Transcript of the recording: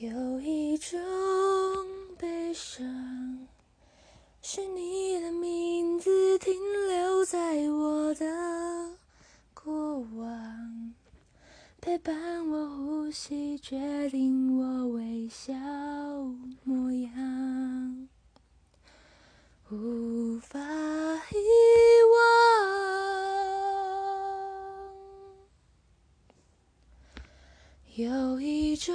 有一种悲伤，是你的名字停留在我的过往，陪伴我呼吸，决定我微笑模样，无法遗忘。有一种